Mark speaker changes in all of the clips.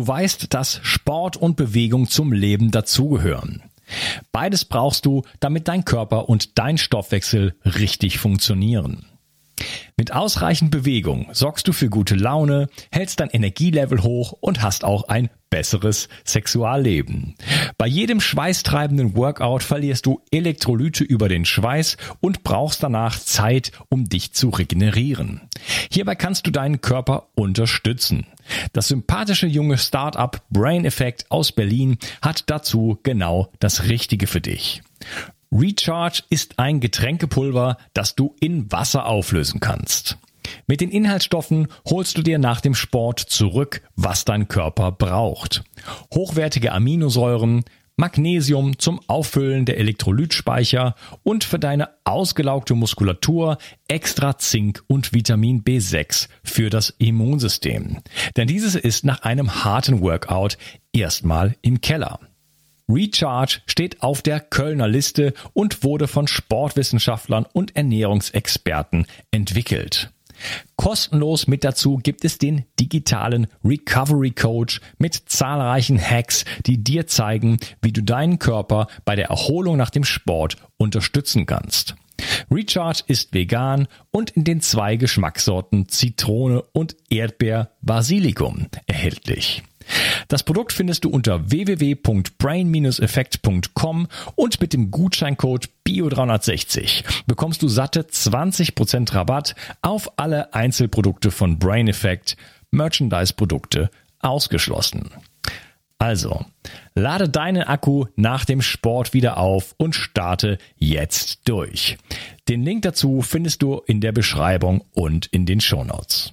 Speaker 1: Du weißt, dass Sport und Bewegung zum Leben dazugehören. Beides brauchst du, damit dein Körper und dein Stoffwechsel richtig funktionieren. Mit ausreichend Bewegung sorgst du für gute Laune, hältst dein Energielevel hoch und hast auch ein besseres Sexualleben. Bei jedem schweißtreibenden Workout verlierst du Elektrolyte über den Schweiß und brauchst danach Zeit, um dich zu regenerieren. Hierbei kannst du deinen Körper unterstützen. Das sympathische junge Startup Brain Effect aus Berlin hat dazu genau das Richtige für dich. Recharge ist ein Getränkepulver, das du in Wasser auflösen kannst. Mit den Inhaltsstoffen holst du dir nach dem Sport zurück, was dein Körper braucht. Hochwertige Aminosäuren, Magnesium zum Auffüllen der Elektrolytspeicher und für deine ausgelaugte Muskulatur extra Zink und Vitamin B6 für das Immunsystem. Denn dieses ist nach einem harten Workout erstmal im Keller. Recharge steht auf der Kölner Liste und wurde von Sportwissenschaftlern und Ernährungsexperten entwickelt. Kostenlos mit dazu gibt es den digitalen Recovery Coach mit zahlreichen Hacks, die dir zeigen, wie du deinen Körper bei der Erholung nach dem Sport unterstützen kannst. Recharge ist vegan und in den zwei Geschmackssorten Zitrone und Erdbeer Basilikum erhältlich. Das Produkt findest du unter www.brain-effekt.com und mit dem Gutscheincode BIO360 bekommst du satte 20% Rabatt auf alle Einzelprodukte von Brain Effect, Merchandise-Produkte ausgeschlossen. Also, lade deinen Akku nach dem Sport wieder auf und starte jetzt durch. Den Link dazu findest du in der Beschreibung und in den Shownotes.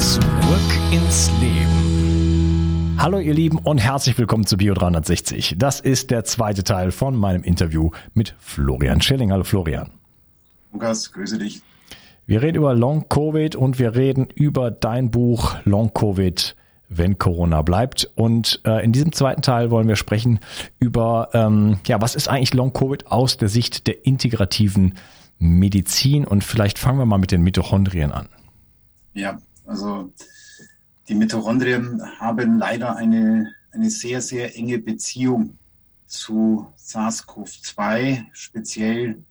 Speaker 1: Zurück ins Leben. Hallo ihr Lieben und herzlich willkommen zu Bio 360. Das ist der zweite Teil von meinem Interview mit Florian Schilling. Hallo Florian.
Speaker 2: Lukas, grüße dich.
Speaker 1: Wir reden über Long Covid und wir reden über dein Buch Long Covid wenn Corona bleibt. Und äh, in diesem zweiten Teil wollen wir sprechen über, ähm, ja, was ist eigentlich Long Covid aus der Sicht der integrativen Medizin? Und vielleicht fangen wir mal mit den Mitochondrien an.
Speaker 2: Ja, also die Mitochondrien haben leider eine, eine sehr, sehr enge Beziehung zu SARS-CoV-2, speziell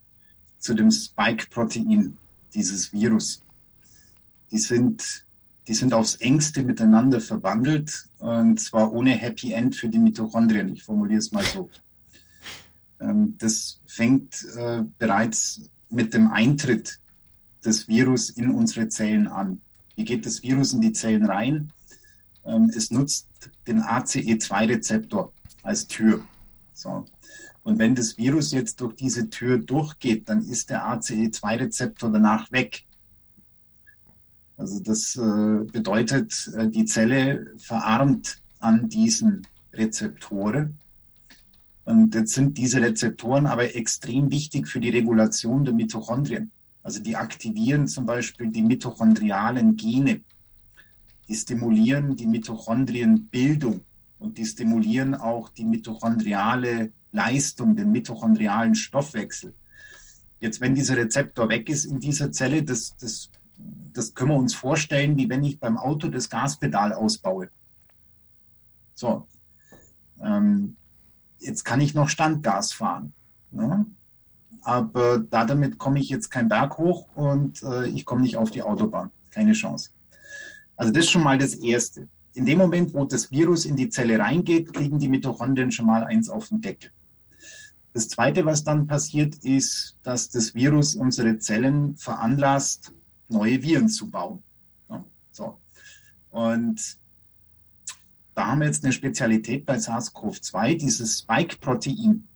Speaker 2: zu dem Spike-Protein dieses Virus. Die sind, die sind aufs engste miteinander verbandelt und zwar ohne Happy End für die Mitochondrien. Ich formuliere es mal so. Ähm, das fängt äh, bereits mit dem Eintritt des Virus in unsere Zellen an. Wie geht das Virus in die Zellen rein? Ähm, es nutzt den ACE2-Rezeptor als Tür. So. Und wenn das Virus jetzt durch diese Tür durchgeht, dann ist der ACE2-Rezeptor danach weg. Also das äh, bedeutet, äh, die Zelle verarmt an diesen Rezeptoren. Und jetzt sind diese Rezeptoren aber extrem wichtig für die Regulation der Mitochondrien. Also die aktivieren zum Beispiel die mitochondrialen Gene. Die stimulieren die Mitochondrienbildung und die stimulieren auch die mitochondriale Leistung, den mitochondrialen Stoffwechsel. Jetzt, wenn dieser Rezeptor weg ist in dieser Zelle, das, das, das können wir uns vorstellen, wie wenn ich beim Auto das Gaspedal ausbaue. So, ähm, jetzt kann ich noch Standgas fahren. Ne? Aber da damit komme ich jetzt keinen Berg hoch und äh, ich komme nicht auf die Autobahn. Keine Chance. Also das ist schon mal das Erste. In dem Moment, wo das Virus in die Zelle reingeht, kriegen die Mitochondrien schon mal eins auf den Deckel. Das Zweite, was dann passiert, ist, dass das Virus unsere Zellen veranlasst, neue Viren zu bauen. Ja, so. Und da haben wir jetzt eine Spezialität bei SARS-CoV-2, dieses Spike-Protein.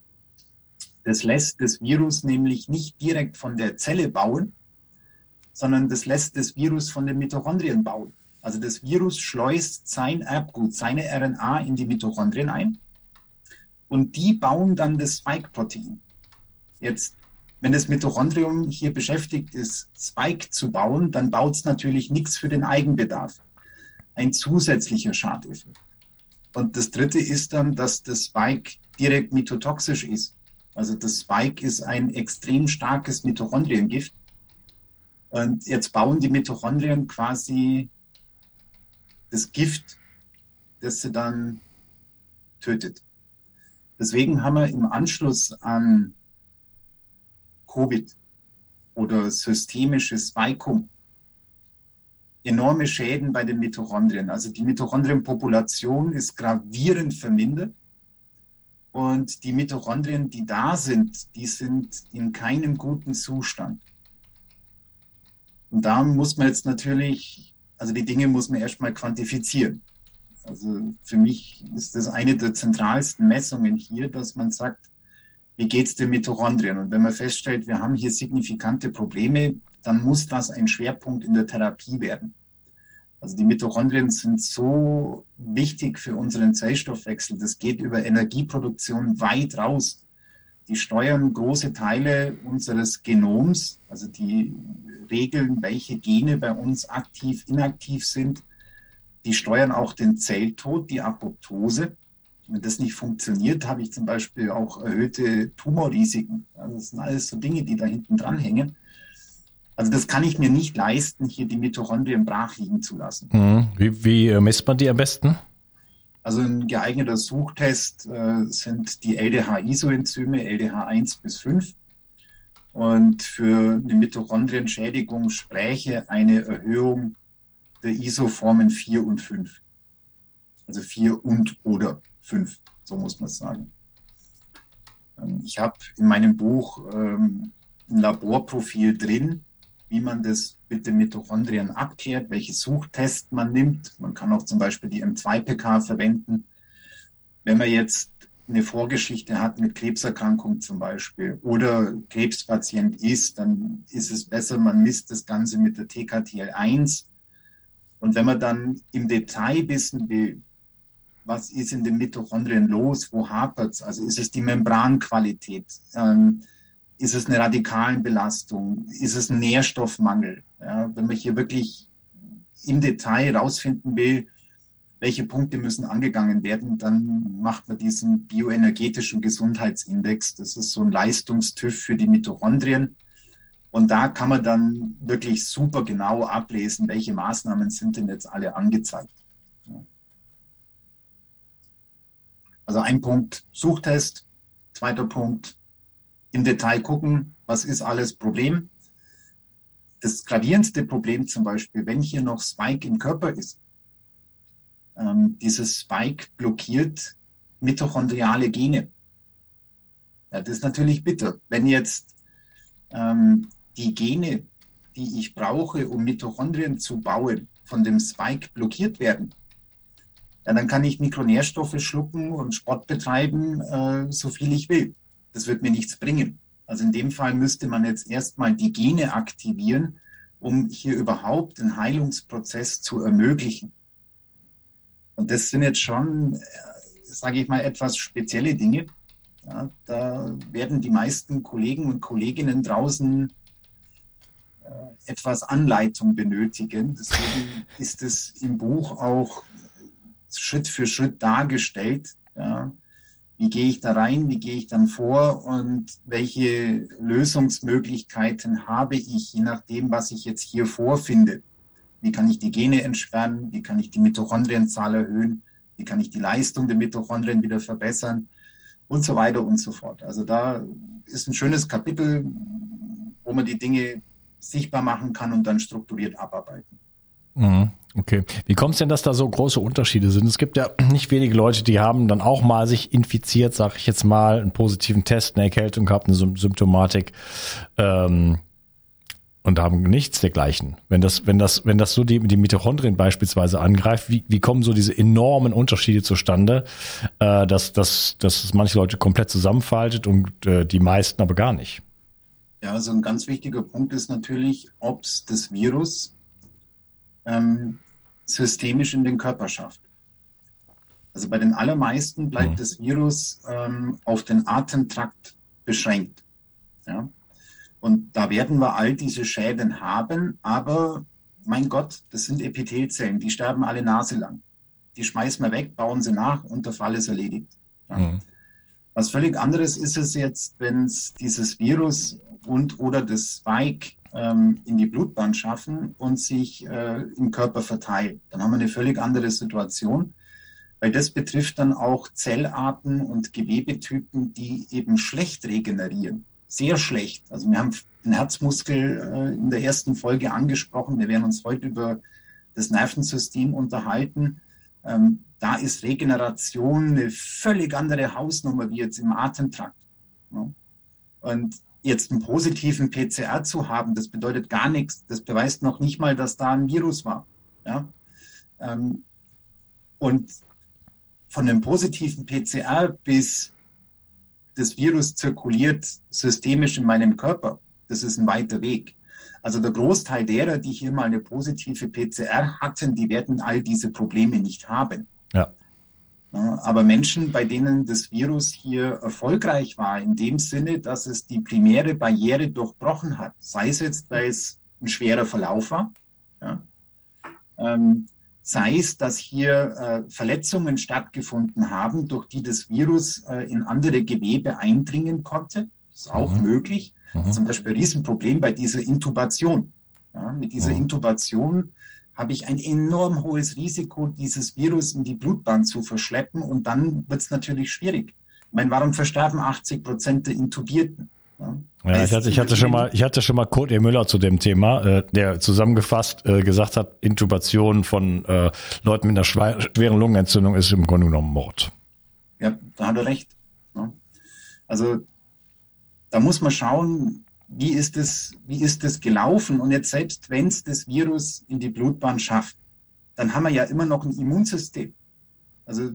Speaker 2: Das lässt das Virus nämlich nicht direkt von der Zelle bauen, sondern das lässt das Virus von den Mitochondrien bauen. Also das Virus schleust sein Erbgut, seine RNA in die Mitochondrien ein und die bauen dann das Spike-Protein. Jetzt, wenn das Mitochondrium hier beschäftigt ist, Spike zu bauen, dann baut es natürlich nichts für den Eigenbedarf. Ein zusätzlicher Schadeffekt. Und das dritte ist dann, dass das Spike direkt mitotoxisch ist. Also das Spike ist ein extrem starkes Mitochondriengift. Und jetzt bauen die Mitochondrien quasi das Gift, das sie dann tötet. Deswegen haben wir im Anschluss an Covid oder systemisches Spikum enorme Schäden bei den Mitochondrien. Also die Mitochondrienpopulation ist gravierend vermindert. Und die Mitochondrien, die da sind, die sind in keinem guten Zustand. Und da muss man jetzt natürlich, also die Dinge muss man erstmal quantifizieren. Also für mich ist das eine der zentralsten Messungen hier, dass man sagt, wie geht es den Mitochondrien? Und wenn man feststellt, wir haben hier signifikante Probleme, dann muss das ein Schwerpunkt in der Therapie werden. Also die Mitochondrien sind so wichtig für unseren Zellstoffwechsel. Das geht über Energieproduktion weit raus. Die steuern große Teile unseres Genoms, also die regeln, welche Gene bei uns aktiv, inaktiv sind. Die steuern auch den Zelltod, die Apoptose. Wenn das nicht funktioniert, habe ich zum Beispiel auch erhöhte Tumorrisiken. Also das sind alles so Dinge, die da hinten dran hängen. Also das kann ich mir nicht leisten, hier die Mitochondrien brach liegen zu lassen.
Speaker 1: Mhm. Wie, wie äh, misst man die am besten?
Speaker 2: Also ein geeigneter Suchtest äh, sind die LDH-Isoenzyme, LDH1 bis 5. Und für eine Mitochondrienschädigung spräche eine Erhöhung der Isoformen 4 und 5. Also 4 und oder 5, so muss man es sagen. Ähm, ich habe in meinem Buch ähm, ein Laborprofil drin, wie man das mit den Mitochondrien abklärt, welche Suchtest man nimmt. Man kann auch zum Beispiel die M2-PK verwenden. Wenn man jetzt eine Vorgeschichte hat mit Krebserkrankung zum Beispiel oder Krebspatient ist, dann ist es besser, man misst das Ganze mit der TKTL1. Und wenn man dann im Detail wissen will, was ist in den Mitochondrien los, wo hapert es, also ist es die Membranqualität, ähm, ist es eine Radikalenbelastung, ist es ein Nährstoffmangel. Ja, wenn man hier wirklich im Detail herausfinden will, welche Punkte müssen angegangen werden, dann macht man diesen bioenergetischen Gesundheitsindex. Das ist so ein Leistungstüff für die Mitochondrien. Und da kann man dann wirklich super genau ablesen, welche Maßnahmen sind denn jetzt alle angezeigt. Also ein Punkt Suchtest, zweiter Punkt im Detail gucken, was ist alles Problem. Das gravierendste Problem zum Beispiel, wenn hier noch Spike im Körper ist, ähm, dieses Spike blockiert mitochondriale Gene. Ja, das ist natürlich bitter. Wenn jetzt ähm, die Gene, die ich brauche, um Mitochondrien zu bauen, von dem Spike blockiert werden, ja, dann kann ich Mikronährstoffe schlucken und Sport betreiben, äh, so viel ich will. Das wird mir nichts bringen. Also in dem Fall müsste man jetzt erstmal die Gene aktivieren, um hier überhaupt den Heilungsprozess zu ermöglichen. Und das sind jetzt schon, äh, sage ich mal, etwas spezielle Dinge. Ja, da werden die meisten Kollegen und Kolleginnen draußen äh, etwas Anleitung benötigen. Deswegen ist es im Buch auch Schritt für Schritt dargestellt. Ja. Wie gehe ich da rein? Wie gehe ich dann vor? Und welche Lösungsmöglichkeiten habe ich, je nachdem, was ich jetzt hier vorfinde? Wie kann ich die Gene entsperren? Wie kann ich die Mitochondrienzahl erhöhen? Wie kann ich die Leistung der Mitochondrien wieder verbessern? Und so weiter und so fort. Also da ist ein schönes Kapitel, wo man die Dinge sichtbar machen kann und dann strukturiert abarbeiten.
Speaker 1: Mhm. Okay. Wie kommt es denn, dass da so große Unterschiede sind? Es gibt ja nicht wenige Leute, die haben dann auch mal sich infiziert, sag ich jetzt mal, einen positiven Test, eine Erkältung gehabt, eine Symptomatik. Ähm, und haben nichts dergleichen. Wenn das, wenn das, wenn das so die, die Mitochondrien beispielsweise angreift, wie, wie kommen so diese enormen Unterschiede zustande, äh, dass, dass, dass es manche Leute komplett zusammenfaltet und äh, die meisten aber gar nicht?
Speaker 2: Ja, also ein ganz wichtiger Punkt ist natürlich, ob es das Virus ähm, systemisch in den Körper schafft. Also bei den allermeisten bleibt mhm. das Virus ähm, auf den Atemtrakt beschränkt. Ja? Und da werden wir all diese Schäden haben, aber mein Gott, das sind Epithelzellen, die sterben alle Nase lang. Die schmeißen wir weg, bauen sie nach und der Fall ist erledigt. Ja? Mhm. Was völlig anderes ist es jetzt, wenn es dieses Virus und oder das Spike ähm, in die Blutbahn schaffen und sich äh, im Körper verteilen. Dann haben wir eine völlig andere Situation weil das betrifft dann auch Zellarten und Gewebetypen, die eben schlecht regenerieren. Sehr schlecht. Also wir haben den Herzmuskel äh, in der ersten Folge angesprochen. Wir werden uns heute über das Nervensystem unterhalten. Ähm, da ist Regeneration eine völlig andere Hausnummer wie jetzt im Atemtrakt. Ja. Und jetzt einen positiven PCR zu haben, das bedeutet gar nichts. Das beweist noch nicht mal, dass da ein Virus war. Ja. Ähm, und von dem positiven PCR bis das Virus zirkuliert systemisch in meinem Körper, das ist ein weiter Weg. Also der Großteil derer, die hier mal eine positive PCR hatten, die werden all diese Probleme nicht haben. Ja. Aber Menschen, bei denen das Virus hier erfolgreich war, in dem Sinne, dass es die primäre Barriere durchbrochen hat, sei es jetzt, weil es ein schwerer Verlauf war, ja, ähm, sei es, dass hier äh, Verletzungen stattgefunden haben, durch die das Virus äh, in andere Gewebe eindringen konnte. Ist auch mhm. möglich. Mhm. Zum Beispiel ein Riesenproblem bei dieser Intubation. Ja, mit dieser mhm. Intubation habe ich ein enorm hohes Risiko, dieses Virus in die Blutbahn zu verschleppen und dann wird es natürlich schwierig. Ich meine, warum versterben 80 Prozent der Intubierten?
Speaker 1: Ja, ich hatte, ich hatte schon mal, ich hatte schon mal Kurt E. Müller zu dem Thema, äh, der zusammengefasst äh, gesagt hat, Intubation von äh, Leuten mit einer schweren Lungenentzündung ist im Grunde genommen Mord.
Speaker 2: Ja, da hat er recht. Ja. Also da muss man schauen, wie ist es, wie ist es gelaufen? Und jetzt selbst wenn es das Virus in die Blutbahn schafft, dann haben wir ja immer noch ein Immunsystem. Also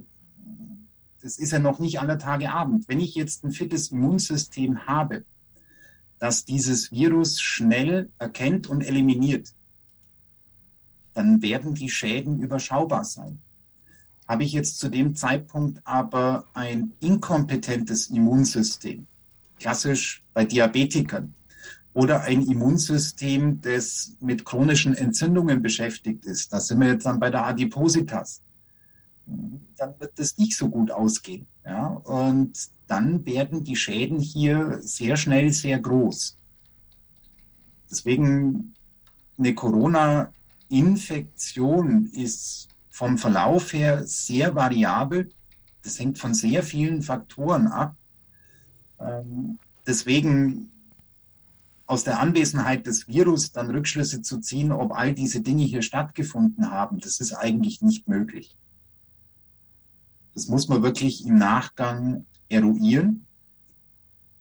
Speaker 2: das ist ja noch nicht aller Tage Abend. Wenn ich jetzt ein fittes Immunsystem habe, das dieses Virus schnell erkennt und eliminiert, dann werden die Schäden überschaubar sein. Habe ich jetzt zu dem Zeitpunkt aber ein inkompetentes Immunsystem, klassisch bei Diabetikern, oder ein Immunsystem, das mit chronischen Entzündungen beschäftigt ist, da sind wir jetzt dann bei der Adipositas, dann wird das nicht so gut ausgehen. Ja? Und dann werden die Schäden hier sehr schnell sehr groß. Deswegen eine Corona-Infektion ist vom Verlauf her sehr variabel. Das hängt von sehr vielen Faktoren ab. Ähm, deswegen aus der Anwesenheit des Virus dann Rückschlüsse zu ziehen, ob all diese Dinge hier stattgefunden haben, das ist eigentlich nicht möglich. Das muss man wirklich im Nachgang eruieren.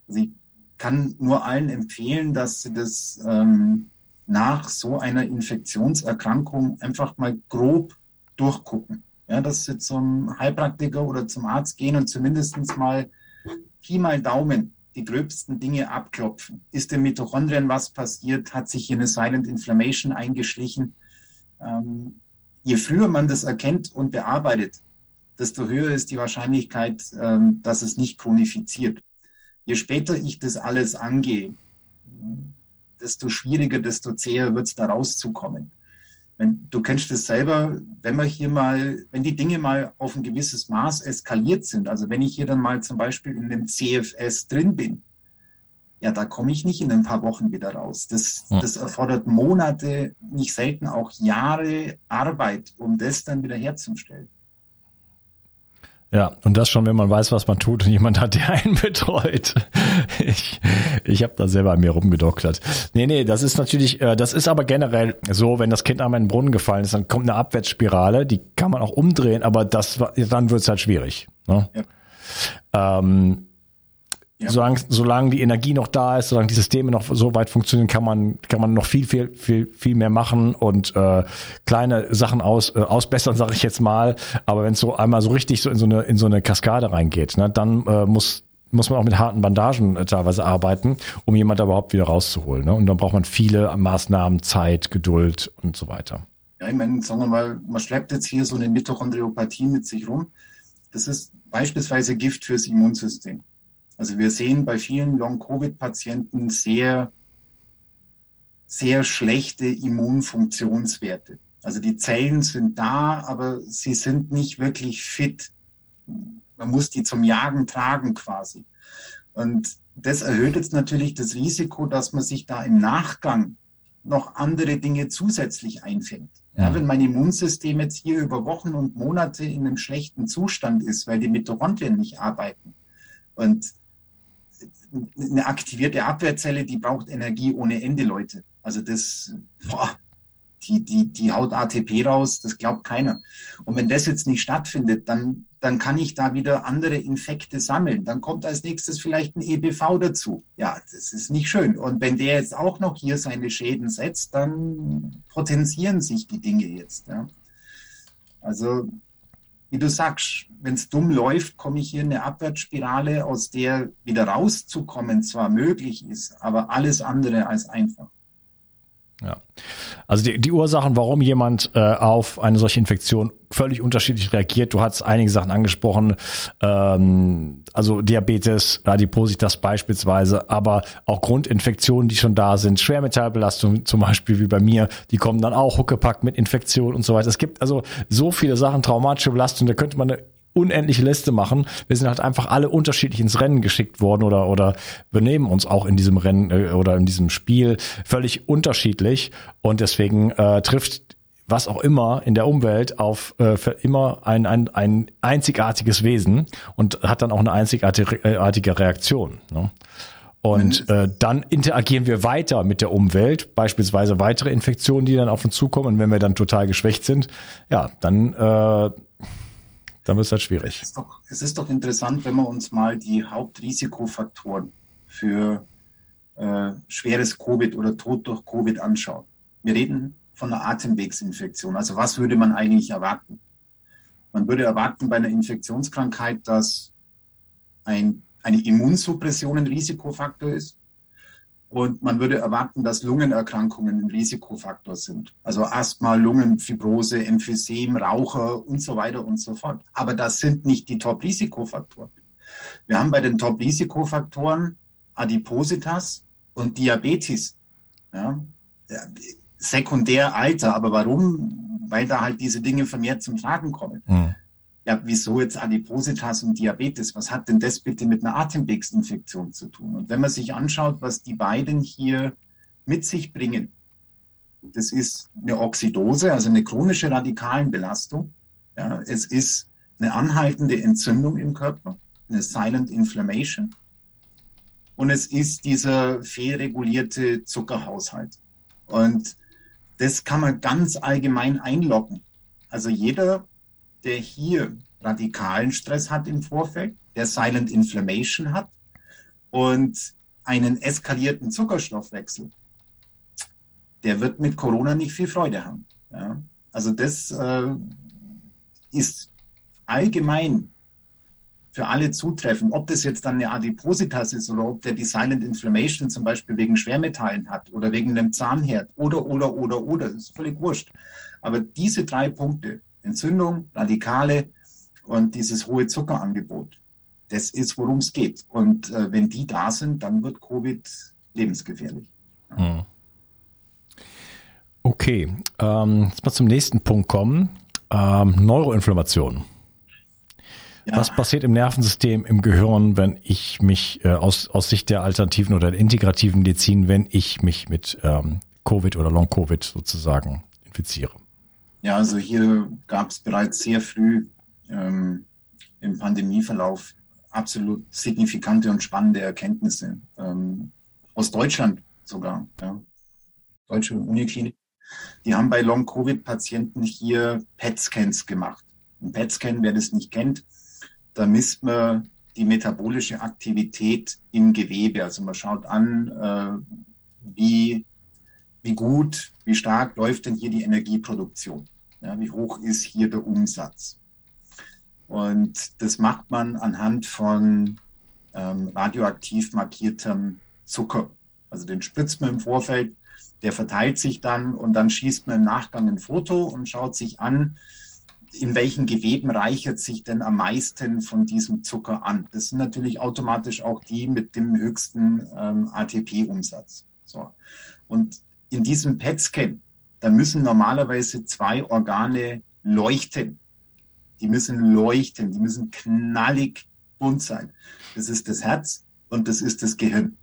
Speaker 2: Also ich kann nur allen empfehlen, dass sie das ähm, nach so einer Infektionserkrankung einfach mal grob durchgucken. Ja, dass sie zum Heilpraktiker oder zum Arzt gehen und zumindest mal Pi mal Daumen die gröbsten Dinge abklopfen. Ist dem Mitochondrien was passiert? Hat sich hier eine Silent Inflammation eingeschlichen? Ähm, je früher man das erkennt und bearbeitet, desto höher ist die Wahrscheinlichkeit, ähm, dass es nicht chronifiziert. Je später ich das alles angehe, desto schwieriger, desto zäher wird es da rauszukommen. Wenn, du kennst es selber, wenn man hier mal, wenn die Dinge mal auf ein gewisses Maß eskaliert sind, also wenn ich hier dann mal zum Beispiel in dem CFS drin bin, ja, da komme ich nicht in ein paar Wochen wieder raus. Das, das erfordert Monate, nicht selten auch Jahre Arbeit, um das dann wieder herzustellen.
Speaker 1: Ja, und das schon, wenn man weiß, was man tut und jemand hat, der einen betreut. Ich, ich habe da selber an mir rumgedoktert. Nee, nee, das ist natürlich, äh, das ist aber generell so, wenn das Kind einmal in den Brunnen gefallen ist, dann kommt eine Abwärtsspirale, die kann man auch umdrehen, aber das dann wird es halt schwierig. Ne? Ja. Ähm, ja. Solange, solange die Energie noch da ist, solange die Systeme noch so weit funktionieren, kann man, kann man noch viel, viel, viel, viel mehr machen und äh, kleine Sachen aus, äh, ausbessern, sage ich jetzt mal. Aber wenn es so einmal so richtig so in so eine, in so eine Kaskade reingeht, ne, dann äh, muss muss man auch mit harten Bandagen äh, teilweise arbeiten, um jemand überhaupt wieder rauszuholen. Ne? Und dann braucht man viele Maßnahmen, Zeit, Geduld und so weiter.
Speaker 2: Ja, ich meine, sagen wir mal, man schleppt jetzt hier so eine Mitochondriopathie mit sich rum. Das ist beispielsweise Gift fürs Immunsystem. Also wir sehen bei vielen Long-Covid-Patienten sehr, sehr schlechte Immunfunktionswerte. Also die Zellen sind da, aber sie sind nicht wirklich fit. Man muss die zum Jagen tragen quasi. Und das erhöht jetzt natürlich das Risiko, dass man sich da im Nachgang noch andere Dinge zusätzlich einfängt. Ja, wenn mein Immunsystem jetzt hier über Wochen und Monate in einem schlechten Zustand ist, weil die Mitochondrien nicht arbeiten und eine aktivierte Abwehrzelle, die braucht Energie ohne Ende, Leute. Also das, boah, die, die, die haut ATP raus, das glaubt keiner. Und wenn das jetzt nicht stattfindet, dann, dann kann ich da wieder andere Infekte sammeln. Dann kommt als nächstes vielleicht ein EBV dazu. Ja, das ist nicht schön. Und wenn der jetzt auch noch hier seine Schäden setzt, dann potenzieren sich die Dinge jetzt. Ja. Also, wie du sagst, wenn es dumm läuft, komme ich hier in eine Abwärtsspirale, aus der wieder rauszukommen zwar möglich ist, aber alles andere als einfach.
Speaker 1: Ja. Also die, die Ursachen, warum jemand äh, auf eine solche Infektion völlig unterschiedlich reagiert. Du hast einige Sachen angesprochen, ähm, also Diabetes, Adipositas beispielsweise, aber auch Grundinfektionen, die schon da sind, Schwermetallbelastung zum Beispiel wie bei mir, die kommen dann auch huckepackt mit Infektion und so weiter. Es gibt also so viele Sachen, traumatische Belastung, da könnte man eine unendliche Liste machen. Wir sind halt einfach alle unterschiedlich ins Rennen geschickt worden oder, oder benehmen uns auch in diesem Rennen äh, oder in diesem Spiel völlig unterschiedlich. Und deswegen äh, trifft was auch immer in der Umwelt auf äh, für immer ein, ein, ein einzigartiges Wesen und hat dann auch eine einzigartige äh, Reaktion. Ne? Und äh, dann interagieren wir weiter mit der Umwelt, beispielsweise weitere Infektionen, die dann auf uns zukommen. Und wenn wir dann total geschwächt sind, ja, dann äh, dann wird es halt schwierig.
Speaker 2: Es ist, doch, es ist doch interessant, wenn wir uns mal die Hauptrisikofaktoren für äh, schweres Covid oder Tod durch Covid anschauen. Wir reden von einer Atemwegsinfektion. Also was würde man eigentlich erwarten? Man würde erwarten bei einer Infektionskrankheit, dass ein, eine Immunsuppression ein Risikofaktor ist. Und man würde erwarten, dass Lungenerkrankungen ein Risikofaktor sind. Also Asthma, Lungenfibrose, Emphysem, Raucher und so weiter und so fort. Aber das sind nicht die Top-Risikofaktoren. Wir haben bei den Top-Risikofaktoren Adipositas und Diabetes. Ja, sekundär Alter. Aber warum? Weil da halt diese Dinge vermehrt zum Tragen kommen. Mhm ja, wieso jetzt Adipositas und Diabetes? Was hat denn das bitte mit einer Atemwegsinfektion zu tun? Und wenn man sich anschaut, was die beiden hier mit sich bringen, das ist eine Oxidose, also eine chronische Radikalenbelastung. Ja, es ist eine anhaltende Entzündung im Körper, eine Silent Inflammation. Und es ist dieser fehlregulierte Zuckerhaushalt. Und das kann man ganz allgemein einloggen. Also jeder der hier radikalen Stress hat im Vorfeld, der Silent Inflammation hat und einen eskalierten Zuckerstoffwechsel, der wird mit Corona nicht viel Freude haben. Ja? Also das äh, ist allgemein für alle zutreffend. Ob das jetzt dann eine Adipositas ist oder ob der die Silent Inflammation zum Beispiel wegen Schwermetallen hat oder wegen einem Zahnherd oder, oder, oder, oder, das ist völlig wurscht. Aber diese drei Punkte, Entzündung, Radikale und dieses hohe Zuckerangebot. Das ist, worum es geht. Und äh, wenn die da sind, dann wird Covid lebensgefährlich. Hm.
Speaker 1: Okay, ähm, jetzt mal zum nächsten Punkt kommen. Ähm, Neuroinflammation. Ja. Was passiert im Nervensystem, im Gehirn, wenn ich mich äh, aus, aus Sicht der alternativen oder der integrativen Medizin, wenn ich mich mit ähm, Covid oder Long-Covid sozusagen infiziere?
Speaker 2: Ja, also hier gab es bereits sehr früh ähm, im Pandemieverlauf absolut signifikante und spannende Erkenntnisse. Ähm, aus Deutschland sogar, ja. Deutsche Uniklinik. Die haben bei Long-Covid-Patienten hier PET-Scans gemacht. Ein PET-Scan, wer das nicht kennt, da misst man die metabolische Aktivität im Gewebe. Also man schaut an, äh, wie wie gut, wie stark läuft denn hier die Energieproduktion? Ja, wie hoch ist hier der Umsatz? Und das macht man anhand von ähm, radioaktiv markiertem Zucker. Also den spritzt man im Vorfeld der verteilt sich dann und dann schießt man im Nachgang ein Foto und schaut sich an, in welchen Geweben reichert sich denn am meisten von diesem Zucker an. Das sind natürlich automatisch auch die mit dem höchsten ähm, ATP-Umsatz. So. Und in diesem PET-Scan, da müssen normalerweise zwei Organe leuchten. Die müssen leuchten, die müssen knallig bunt sein. Das ist das Herz und das ist das Gehirn.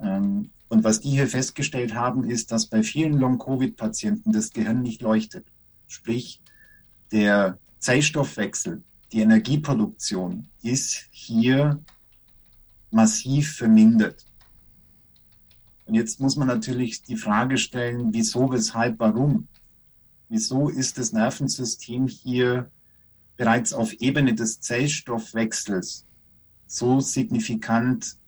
Speaker 2: Ähm, und was die hier festgestellt haben, ist, dass bei vielen Long-Covid-Patienten das Gehirn nicht leuchtet. Sprich, der Zellstoffwechsel, die Energieproduktion ist hier massiv vermindert. Und jetzt muss man natürlich die Frage stellen, wieso, weshalb, warum? Wieso ist das Nervensystem hier bereits auf Ebene des Zellstoffwechsels so signifikant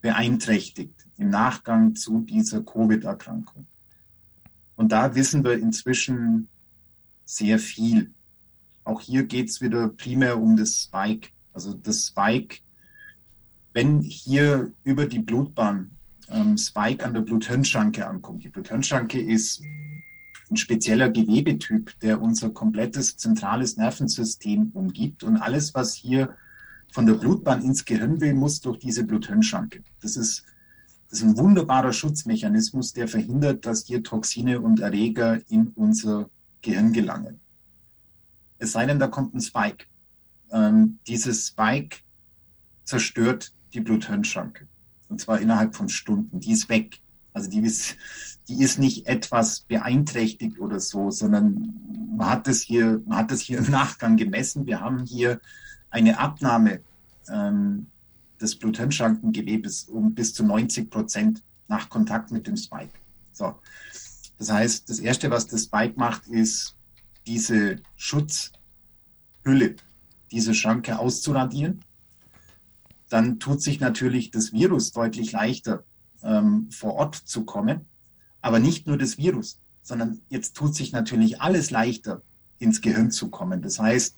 Speaker 2: beeinträchtigt im Nachgang zu dieser Covid-Erkrankung? Und da wissen wir inzwischen sehr viel. Auch hier geht es wieder primär um das Spike. Also das Spike, wenn hier über die Blutbahn ähm, Spike an der Bluthirnschranke ankommt. Die Bluthirnschranke ist ein spezieller Gewebetyp, der unser komplettes zentrales Nervensystem umgibt. Und alles, was hier von der Blutbahn ins Gehirn will, muss durch diese Bluthirnschranke. Das ist, das ist ein wunderbarer Schutzmechanismus, der verhindert, dass hier Toxine und Erreger in unser Gehirn gelangen. Es sei denn, da kommt ein Spike. Ähm, dieses Spike zerstört die Bluthirnschranke. Und zwar innerhalb von Stunden. Die ist weg. Also die ist, die ist nicht etwas beeinträchtigt oder so, sondern man hat das hier, man hat das hier im Nachgang gemessen. Wir haben hier eine Abnahme ähm, des Bluthirnschrankengewebes um bis zu 90 Prozent nach Kontakt mit dem Spike. So. Das heißt, das erste, was das Spike macht, ist diese Schutzhülle, diese Schranke auszuradieren. Dann tut sich natürlich das Virus deutlich leichter ähm, vor Ort zu kommen. Aber nicht nur das Virus, sondern jetzt tut sich natürlich alles leichter, ins Gehirn zu kommen. Das heißt,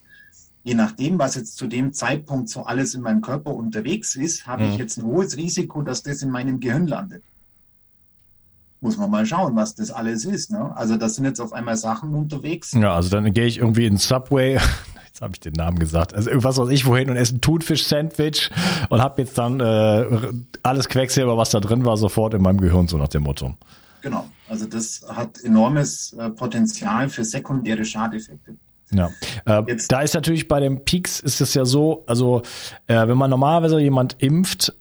Speaker 2: je nachdem, was jetzt zu dem Zeitpunkt so alles in meinem Körper unterwegs ist, habe mhm. ich jetzt ein hohes Risiko, dass das in meinem Gehirn landet. Muss man mal schauen, was das alles ist. Ne? Also das sind jetzt auf einmal Sachen unterwegs.
Speaker 1: Ja, also dann gehe ich irgendwie in Subway, habe ich den Namen gesagt, also irgendwas weiß ich wohin und esse ein Thunfisch-Sandwich und habe jetzt dann äh, alles Quecksilber, was da drin war, sofort in meinem Gehirn, so nach dem Motto.
Speaker 2: Genau, also das hat enormes äh, Potenzial für sekundäre Schadeffekte.
Speaker 1: Ja, äh, da ist natürlich bei den Peaks ist es ja so, also äh, wenn man normalerweise jemand impft,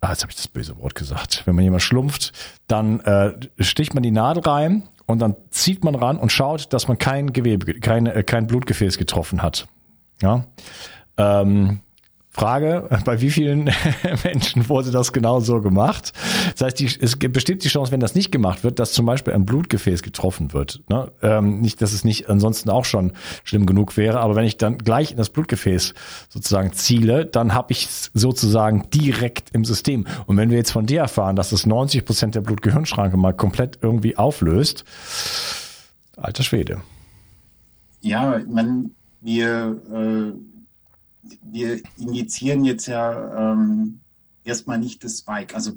Speaker 1: ah, jetzt habe ich das böse Wort gesagt, wenn man jemand schlumpft, dann äh, sticht man die Nadel rein und dann zieht man ran und schaut, dass man kein Gewebe, kein, äh, kein Blutgefäß getroffen hat. Ja. Ähm, Frage, bei wie vielen Menschen wurde das genau so gemacht? Das heißt, die, es besteht die Chance, wenn das nicht gemacht wird, dass zum Beispiel ein Blutgefäß getroffen wird. Ne? Ähm, nicht, dass es nicht ansonsten auch schon schlimm genug wäre, aber wenn ich dann gleich in das Blutgefäß sozusagen ziele, dann habe ich es sozusagen direkt im System. Und wenn wir jetzt von dir erfahren, dass es 90 Prozent der Blutgehirnschranke mal komplett irgendwie auflöst, alter Schwede.
Speaker 2: Ja, man, wir äh wir injizieren jetzt ja ähm, erstmal nicht das Spike. Also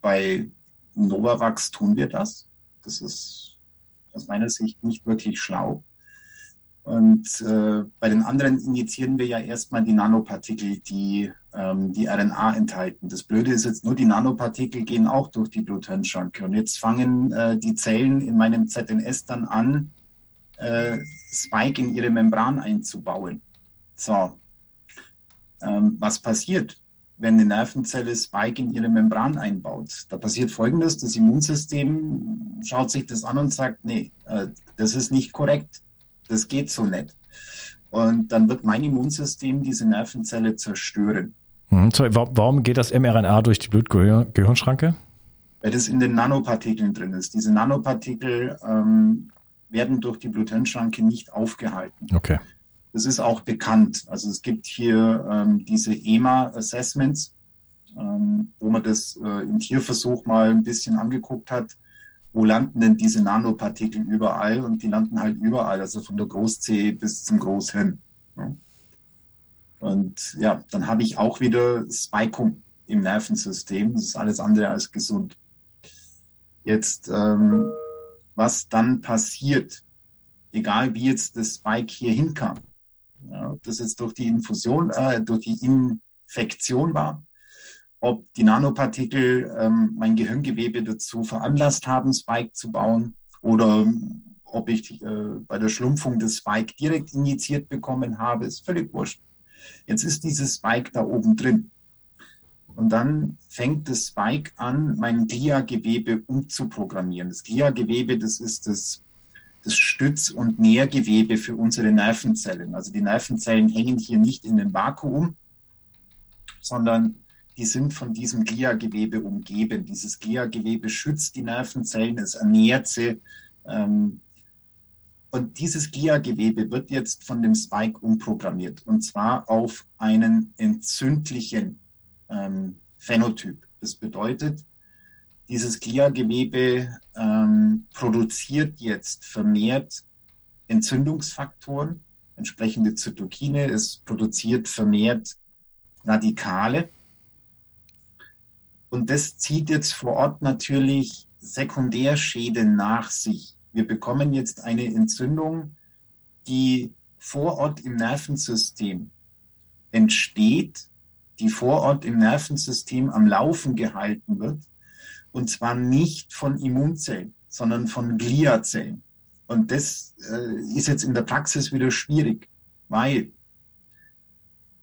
Speaker 2: bei Novavax tun wir das. Das ist aus meiner Sicht nicht wirklich schlau. Und äh, bei den anderen injizieren wir ja erstmal die Nanopartikel, die ähm, die RNA enthalten. Das Blöde ist jetzt nur, die Nanopartikel gehen auch durch die Bluthirnschranke. Und jetzt fangen äh, die Zellen in meinem ZNS dann an, äh, Spike in ihre Membran einzubauen. So, ähm, was passiert, wenn eine Nervenzelle Spike in ihre Membran einbaut? Da passiert Folgendes, das Immunsystem schaut sich das an und sagt, nee, äh, das ist nicht korrekt, das geht so nicht. Und dann wird mein Immunsystem diese Nervenzelle zerstören.
Speaker 1: Mhm, sorry, warum geht das mRNA durch die Blutgehirnschranke?
Speaker 2: Weil das in den Nanopartikeln drin ist. Diese Nanopartikel ähm, werden durch die Bluthirnschranke nicht aufgehalten.
Speaker 1: Okay.
Speaker 2: Das ist auch bekannt. Also es gibt hier ähm, diese EMA-Assessments, ähm, wo man das äh, im Tierversuch mal ein bisschen angeguckt hat. Wo landen denn diese Nanopartikel überall? Und die landen halt überall, also von der Großzehe bis zum Großhirn. Ja. Und ja, dann habe ich auch wieder Spikum im Nervensystem. Das ist alles andere als gesund. Jetzt, ähm, was dann passiert, egal wie jetzt das Spike hier hinkam, ja, ob das jetzt durch die Infusion, äh, durch die Infektion war, ob die Nanopartikel ähm, mein Gehirngewebe dazu veranlasst haben, Spike zu bauen oder ob ich äh, bei der Schlumpfung des Spike direkt injiziert bekommen habe, ist völlig wurscht. Jetzt ist dieses Spike da oben drin. Und dann fängt das Spike an, mein Glia-Gewebe umzuprogrammieren. Das Glia-Gewebe, das ist das, das Stütz- und Nährgewebe für unsere Nervenzellen. Also die Nervenzellen hängen hier nicht in den Vakuum, sondern die sind von diesem Glia-Gewebe umgeben. Dieses Glia-Gewebe schützt die Nervenzellen, es ernährt sie. Ähm, und dieses Glia-Gewebe wird jetzt von dem Spike umprogrammiert und zwar auf einen entzündlichen ähm, Phänotyp. Das bedeutet, dieses Glia-Gewebe ähm, produziert jetzt vermehrt Entzündungsfaktoren, entsprechende Zytokine. Es produziert vermehrt Radikale. Und das zieht jetzt vor Ort natürlich Sekundärschäden nach sich. Wir bekommen jetzt eine Entzündung, die vor Ort im Nervensystem entsteht, die vor Ort im Nervensystem am Laufen gehalten wird, und zwar nicht von Immunzellen, sondern von Gliazellen. Und das äh, ist jetzt in der Praxis wieder schwierig, weil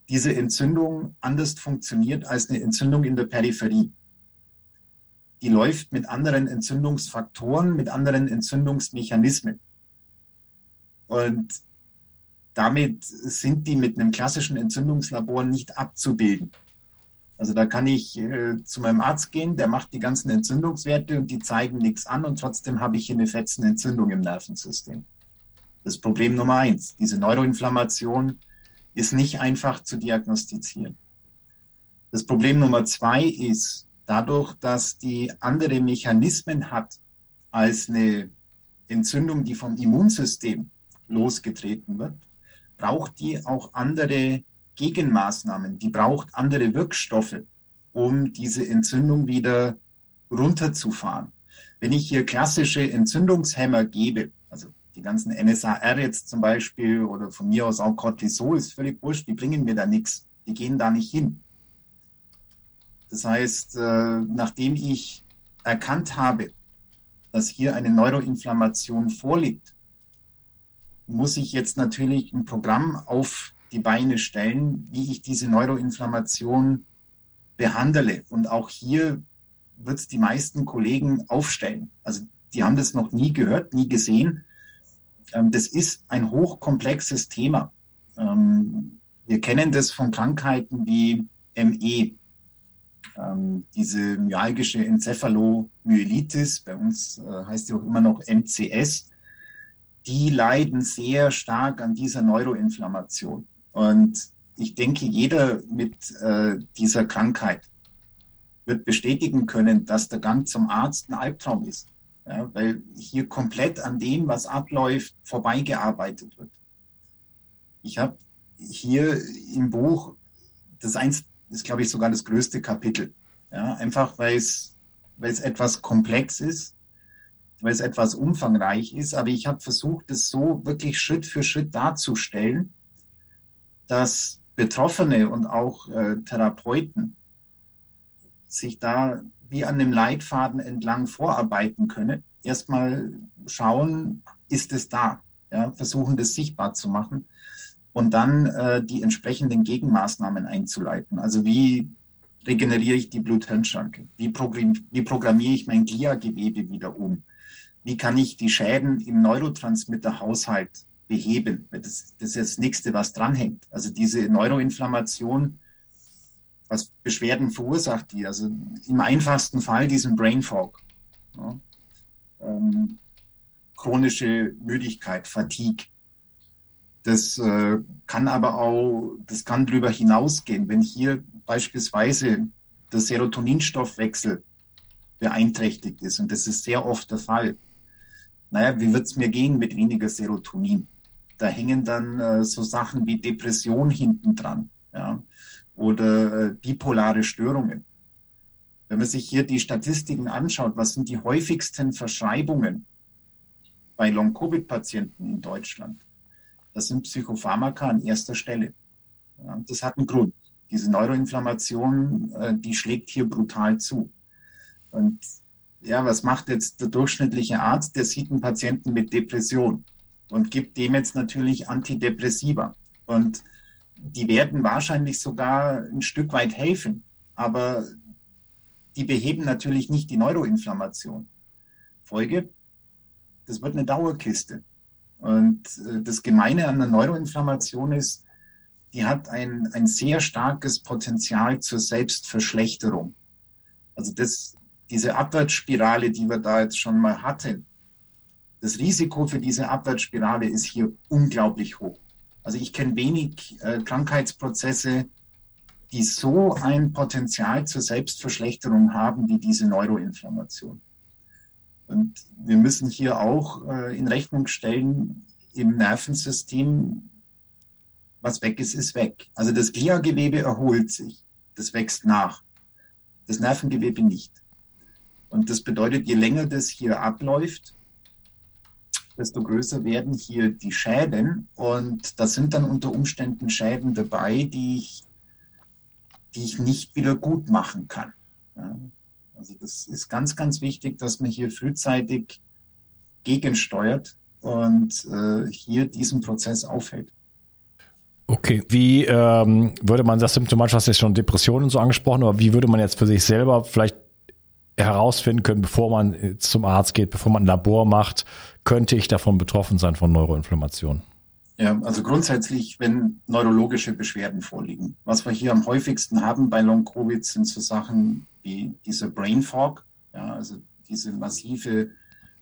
Speaker 2: diese Entzündung anders funktioniert als eine Entzündung in der Peripherie die läuft mit anderen Entzündungsfaktoren, mit anderen Entzündungsmechanismen. Und damit sind die mit einem klassischen Entzündungslabor nicht abzubilden. Also da kann ich äh, zu meinem Arzt gehen, der macht die ganzen Entzündungswerte und die zeigen nichts an und trotzdem habe ich hier eine fetzen Entzündung im Nervensystem. Das Problem Nummer eins. Diese Neuroinflammation ist nicht einfach zu diagnostizieren. Das Problem Nummer zwei ist, dadurch, dass die andere Mechanismen hat als eine Entzündung, die vom Immunsystem losgetreten wird, braucht die auch andere Gegenmaßnahmen, die braucht andere Wirkstoffe, um diese Entzündung wieder runterzufahren. Wenn ich hier klassische Entzündungshemmer gebe, also die ganzen NSAR jetzt zum Beispiel oder von mir aus auch Cortisol, ist völlig wurscht, die bringen mir da nichts, die gehen da nicht hin. Das heißt, äh, nachdem ich erkannt habe, dass hier eine Neuroinflammation vorliegt, muss ich jetzt natürlich ein Programm auf die Beine stellen, wie ich diese Neuroinflammation behandle. Und auch hier wird es die meisten Kollegen aufstellen. Also die haben das noch nie gehört, nie gesehen. Ähm, das ist ein hochkomplexes Thema. Ähm, wir kennen das von Krankheiten wie ME, ähm, diese myalgische Enzephalomyelitis, bei uns äh, heißt sie auch immer noch MCS, die leiden sehr stark an dieser Neuroinflammation. Und ich denke, jeder mit äh, dieser Krankheit wird bestätigen können, dass der Gang zum Arzt ein Albtraum ist. Ja, weil hier komplett an dem, was abläuft, vorbeigearbeitet wird. Ich habe hier im Buch das eins ist, glaube ich, sogar das größte Kapitel. Ja, einfach weil es, weil es etwas komplex ist, weil es etwas umfangreich ist. Aber ich habe versucht, es so wirklich Schritt für Schritt darzustellen, dass Betroffene und auch äh, Therapeuten sich da wie an einem Leitfaden entlang vorarbeiten können. Erstmal schauen, ist es da? Ja, versuchen, das sichtbar zu machen und dann äh, die entsprechenden Gegenmaßnahmen einzuleiten. Also wie regeneriere ich die Blut-Hirn-Schranke? Wie programmiere ich mein Glia-Gewebe wieder um? Wie kann ich die Schäden im Neurotransmitterhaushalt beheben? Das, das ist das Nächste, was dranhängt. Also diese Neuroinflammation, was Beschwerden verursacht die? Also im einfachsten Fall diesen Brain Fog. Ja, ähm, chronische Müdigkeit, Fatigue. Das äh, kann aber auch, das kann darüber hinausgehen. Wenn hier beispielsweise der Serotoninstoffwechsel beeinträchtigt ist, und das ist sehr oft der Fall, naja, wie wird es mir gehen mit weniger Serotonin? Da hängen dann äh, so Sachen wie Depression hinten dran ja? oder äh, bipolare Störungen. Wenn man sich hier die Statistiken anschaut, was sind die häufigsten Verschreibungen bei Long-Covid-Patienten in Deutschland? Das sind Psychopharmaka an erster Stelle. Ja, das hat einen Grund. Diese Neuroinflammation, äh, die schlägt hier brutal zu. Und ja, was macht jetzt der durchschnittliche Arzt? Der sieht einen Patienten mit Depression und gibt dem jetzt natürlich Antidepressiva. Und die werden wahrscheinlich sogar ein Stück weit helfen, aber die beheben natürlich nicht die Neuroinflammation. Folge, das wird eine Dauerkiste. Und äh, das Gemeine an der Neuroinflammation ist, die hat ein, ein sehr starkes Potenzial zur Selbstverschlechterung. Also das, diese Abwärtsspirale, die wir da jetzt schon mal hatten, das Risiko für diese Abwärtsspirale ist hier unglaublich hoch. Also ich kenne wenig äh, Krankheitsprozesse, die so ein Potenzial zur Selbstverschlechterung haben wie diese Neuroinflammation. Und wir müssen hier auch äh, in Rechnung stellen, im Nervensystem, was weg ist, ist weg. Also das Gliagewebe erholt sich, das wächst nach, das Nervengewebe nicht. Und das bedeutet, je länger das hier abläuft, desto größer werden hier die Schäden. Und da sind dann unter Umständen Schäden dabei, die ich, die ich nicht wieder gut machen kann. Ja. Also das ist ganz, ganz wichtig, dass man hier frühzeitig gegensteuert und äh, hier diesen Prozess aufhält.
Speaker 1: Okay, wie ähm, würde man das symptomatisch, hast jetzt schon Depressionen so angesprochen, aber wie würde man jetzt für sich selber vielleicht herausfinden können, bevor man zum Arzt geht, bevor man ein Labor macht, könnte ich davon betroffen sein von Neuroinflammation?
Speaker 2: Ja, also grundsätzlich, wenn neurologische Beschwerden vorliegen. Was wir hier am häufigsten haben bei Long-Covid sind so Sachen wie diese Brain Fog, ja, also diese massive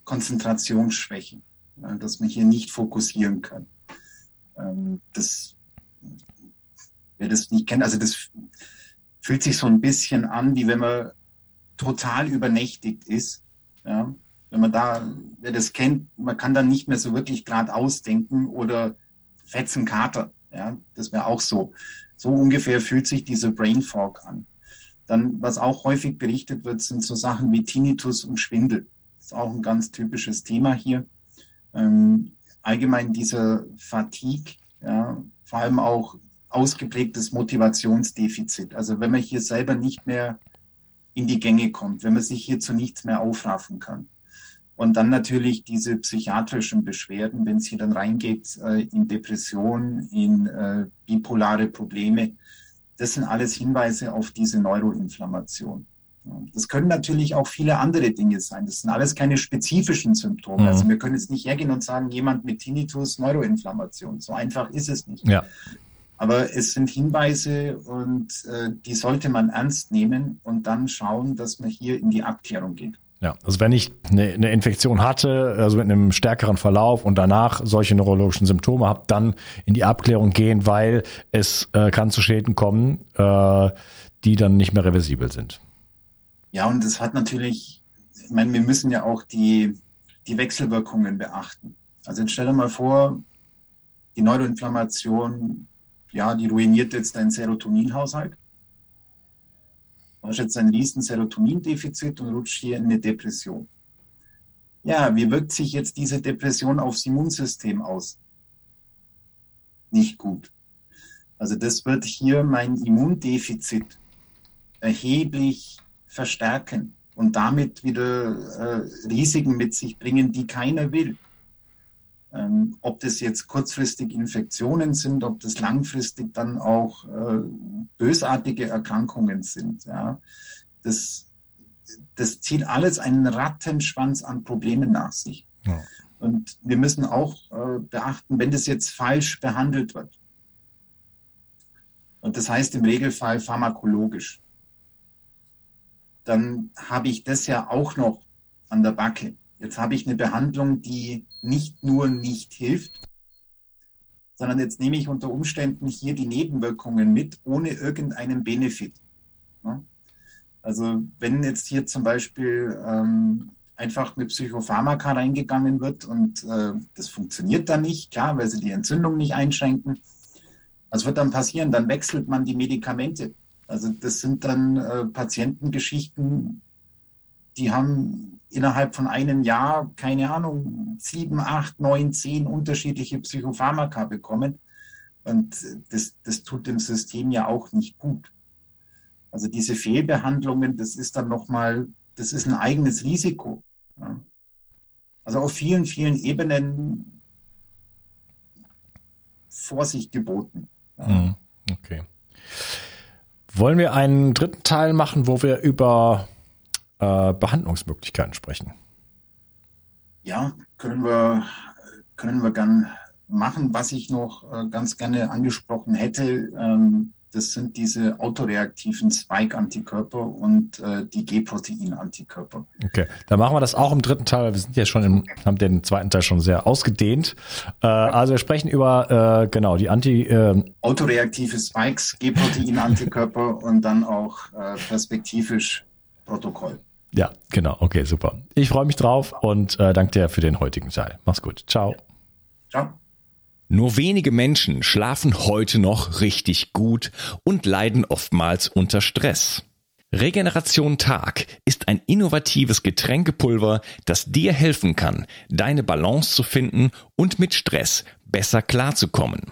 Speaker 2: Konzentrationsschwäche, ja, dass man hier nicht fokussieren kann. Ähm, das, wer das nicht kennt, also das fühlt sich so ein bisschen an, wie wenn man total übernächtigt ist. Ja, wenn man da, wer das kennt, man kann dann nicht mehr so wirklich gerade ausdenken oder fetzen Kater. Ja, das wäre auch so. So ungefähr fühlt sich diese Brain Fog an. Dann, was auch häufig berichtet wird, sind so Sachen wie Tinnitus und Schwindel. Das ist auch ein ganz typisches Thema hier. Ähm, allgemein dieser Fatigue, ja, vor allem auch ausgeprägtes Motivationsdefizit. Also wenn man hier selber nicht mehr in die Gänge kommt, wenn man sich hier zu nichts mehr aufraffen kann. Und dann natürlich diese psychiatrischen Beschwerden, wenn es hier dann reingeht äh, in Depression, in äh, bipolare Probleme. Das sind alles Hinweise auf diese Neuroinflammation. Das können natürlich auch viele andere Dinge sein. Das sind alles keine spezifischen Symptome. Mhm. Also wir können jetzt nicht hergehen und sagen, jemand mit Tinnitus, Neuroinflammation. So einfach ist es nicht.
Speaker 1: Ja.
Speaker 2: Aber es sind Hinweise und äh, die sollte man ernst nehmen und dann schauen, dass man hier in die Abklärung geht.
Speaker 1: Ja, also wenn ich eine, eine Infektion hatte, also mit einem stärkeren Verlauf und danach solche neurologischen Symptome habe, dann in die Abklärung gehen, weil es äh, kann zu Schäden kommen, äh, die dann nicht mehr reversibel sind.
Speaker 2: Ja, und das hat natürlich, ich meine, wir müssen ja auch die, die Wechselwirkungen beachten. Also jetzt stell dir mal vor, die Neuroinflammation, ja, die ruiniert jetzt deinen Serotoninhaushalt. Du hast jetzt ein riesen Serotonindefizit und rutscht hier in eine Depression. Ja, wie wirkt sich jetzt diese Depression aufs Immunsystem aus? Nicht gut. Also das wird hier mein Immundefizit erheblich verstärken und damit wieder äh, Risiken mit sich bringen, die keiner will. Ähm, ob das jetzt kurzfristig Infektionen sind, ob das langfristig dann auch äh, bösartige Erkrankungen sind. Ja. Das, das zieht alles einen Rattenschwanz an Problemen nach sich. Ja. Und wir müssen auch äh, beachten, wenn das jetzt falsch behandelt wird, und das heißt im Regelfall pharmakologisch, dann habe ich das ja auch noch an der Backe. Jetzt habe ich eine Behandlung, die nicht nur nicht hilft, sondern jetzt nehme ich unter Umständen hier die Nebenwirkungen mit, ohne irgendeinen Benefit. Also wenn jetzt hier zum Beispiel ähm, einfach mit Psychopharmaka reingegangen wird und äh, das funktioniert dann nicht, klar, weil sie die Entzündung nicht einschränken, was wird dann passieren? Dann wechselt man die Medikamente. Also das sind dann äh, Patientengeschichten, die haben innerhalb von einem Jahr, keine Ahnung, sieben, acht, neun, zehn unterschiedliche Psychopharmaka bekommen. Und das, das tut dem System ja auch nicht gut. Also diese Fehlbehandlungen, das ist dann nochmal, das ist ein eigenes Risiko. Also auf vielen, vielen Ebenen Vorsicht geboten.
Speaker 1: Mhm. Okay. Wollen wir einen dritten Teil machen, wo wir über äh, Behandlungsmöglichkeiten sprechen?
Speaker 2: Ja, können wir, können wir gern machen. Was ich noch äh, ganz gerne angesprochen hätte, ähm, das sind diese autoreaktiven Spike-Antikörper und äh, die G-Protein-Antikörper.
Speaker 1: Okay, dann machen wir das auch im dritten Teil. Wir sind ja schon im, haben den zweiten Teil schon sehr ausgedehnt. Äh, also wir sprechen über äh, genau die Anti äh,
Speaker 2: autoreaktive Spikes, G-Protein-Antikörper und dann auch äh, perspektivisch Protokoll.
Speaker 1: Ja, genau. Okay, super. Ich freue mich drauf und äh, danke dir für den heutigen Teil. Mach's gut. Ciao. Ciao. Nur wenige Menschen schlafen heute noch richtig gut und leiden oftmals unter Stress. Regeneration Tag ist ein innovatives Getränkepulver, das dir helfen kann, deine Balance zu finden und mit Stress besser klarzukommen.